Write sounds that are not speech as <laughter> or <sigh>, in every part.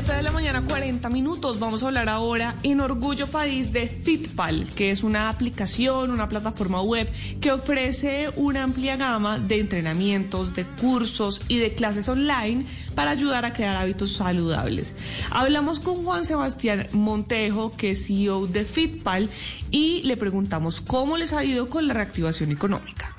7 de la mañana, 40 minutos. Vamos a hablar ahora en Orgullo País de Fitpal, que es una aplicación, una plataforma web que ofrece una amplia gama de entrenamientos, de cursos y de clases online para ayudar a crear hábitos saludables. Hablamos con Juan Sebastián Montejo, que es CEO de Fitpal, y le preguntamos cómo les ha ido con la reactivación económica.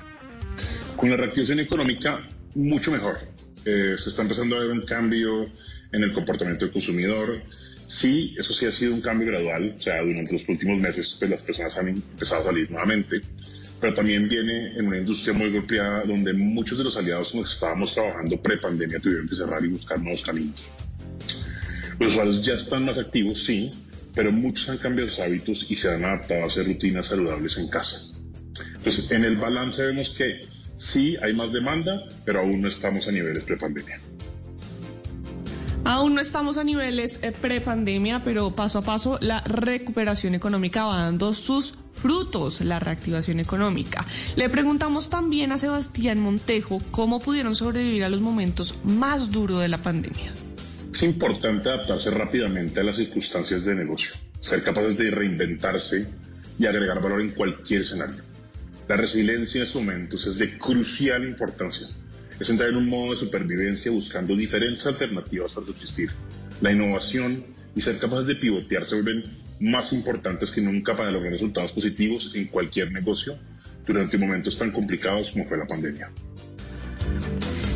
Con la reactivación económica, mucho mejor. Eh, se está empezando a ver un cambio en el comportamiento del consumidor. Sí, eso sí ha sido un cambio gradual, o sea, durante los últimos meses pues, las personas han empezado a salir nuevamente, pero también viene en una industria muy golpeada donde muchos de los aliados con los que estábamos trabajando pre-pandemia tuvieron que cerrar y buscar nuevos caminos. Los usuarios ya están más activos, sí, pero muchos han cambiado sus hábitos y se han adaptado a hacer rutinas saludables en casa. Entonces, en el balance vemos que sí hay más demanda, pero aún no estamos a niveles pre-pandemia. Aún no estamos a niveles eh, pre-pandemia, pero paso a paso la recuperación económica va dando sus frutos, la reactivación económica. Le preguntamos también a Sebastián Montejo cómo pudieron sobrevivir a los momentos más duros de la pandemia. Es importante adaptarse rápidamente a las circunstancias de negocio, ser capaces de reinventarse y agregar valor en cualquier escenario. La resiliencia en estos momentos es de crucial importancia es entrar en un modo de supervivencia buscando diferentes alternativas para subsistir. La innovación y ser capaces de pivotear se vuelven más importantes que nunca para lograr resultados positivos en cualquier negocio durante momentos tan complicados como fue la pandemia.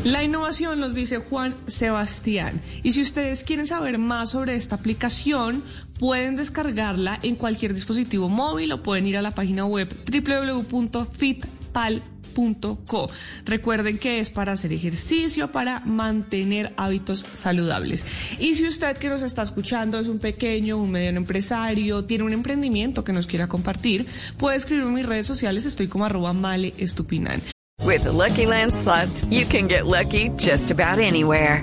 La innovación nos dice Juan Sebastián. Y si ustedes quieren saber más sobre esta aplicación, pueden descargarla en cualquier dispositivo móvil o pueden ir a la página web www.fitpal.com Recuerden que es para hacer ejercicio, para mantener hábitos saludables. Y si usted que nos está escuchando es un pequeño, un mediano empresario, tiene un emprendimiento que nos quiera compartir, puede escribirme en mis redes sociales, estoy como arroba male estupinan. With Lucky Land slots, you can get lucky just about anywhere.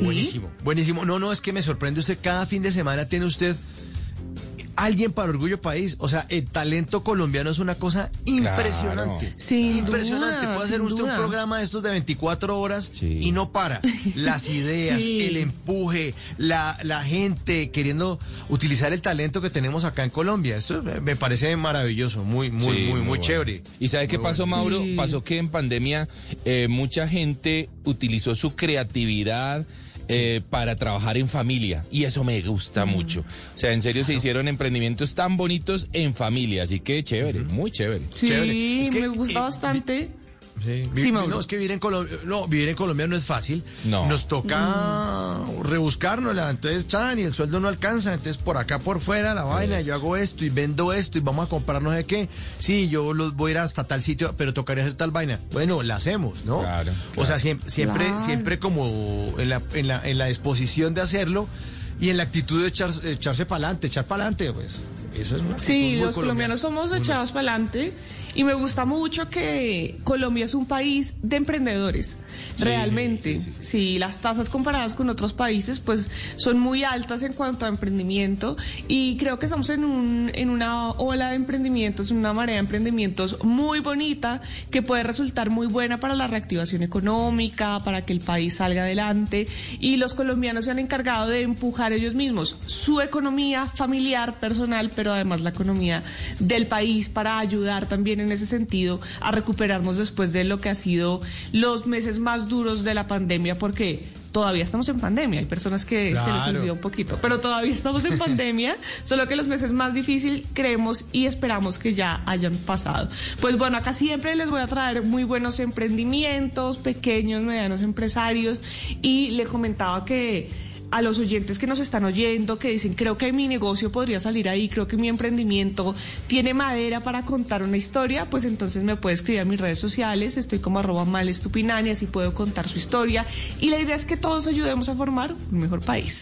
Buenísimo, buenísimo. No, no, es que me sorprende usted. Cada fin de semana tiene usted alguien para Orgullo País. O sea, el talento colombiano es una cosa impresionante. Sin impresionante. duda, Puede hacer usted duda. un programa de estos de 24 horas y no para. Las <laughs> ideas, Sí. el empuje, la, la gente queriendo utilizar el talento que tenemos acá en Colombia. Eso me- parece maravilloso, muy, muy, Sí, muy, muy, bueno. chévere. ¿Y sabe qué pasó, bueno. Mauro? Sí. Pasó que en pandemia eh, mucha gente utilizó su creatividad eh, para trabajar en familia y eso me gusta mucho. O sea, en serio se hicieron emprendimientos tan bonitos en familia, así que chévere, muy chévere. Sí, Chévere. Es que, me gusta eh, bastante. Sí, Sí, no, es que vivir en Colombia, no, vivir en Colombia no es fácil. No. Nos toca rebuscárnosla, entonces chan, y el sueldo no alcanza, entonces por acá por fuera la vaina, yo hago esto y vendo esto y vamos a comprar no sé qué. Sí, yo los voy a ir hasta tal sitio, pero tocaría hacer tal vaina. Bueno, la hacemos, ¿no? Claro, O sea, siempre, siempre, Claro. siempre como en la, en la, en la disposición de hacerlo y en la actitud de echar- echarse para adelante, echar para adelante, pues. Eso es una Sí, los colombiana, colombianos somos echados para adelante y me gusta mucho que Colombia es un país de emprendedores, realmente. Sí, sí, sí, sí, las tasas comparadas con otros países pues son muy altas en cuanto a emprendimiento y creo que estamos en, un, en una ola de emprendimientos, en una marea de emprendimientos muy bonita que puede resultar muy buena para la reactivación económica, para que el país salga adelante y los colombianos se han encargado de empujar ellos mismos su economía familiar, personal, pero además la economía del país para ayudar también en ese sentido a recuperarnos después de lo que ha sido los meses más duros de la pandemia, porque todavía estamos en pandemia. Hay personas que se les olvidó un poquito, pero todavía estamos en pandemia, <laughs> solo que los meses más difíciles creemos y esperamos que ya hayan pasado. Pues bueno, acá siempre les voy a traer muy buenos emprendimientos, pequeños, medianos empresarios y le comentaba que a los oyentes que nos están oyendo, que dicen, creo que mi negocio podría salir ahí, creo que mi emprendimiento tiene madera para contar una historia, pues entonces me puede escribir a mis redes sociales, estoy como arroba malestupinani, así puedo contar su historia. Y la idea es que todos ayudemos a formar un mejor país.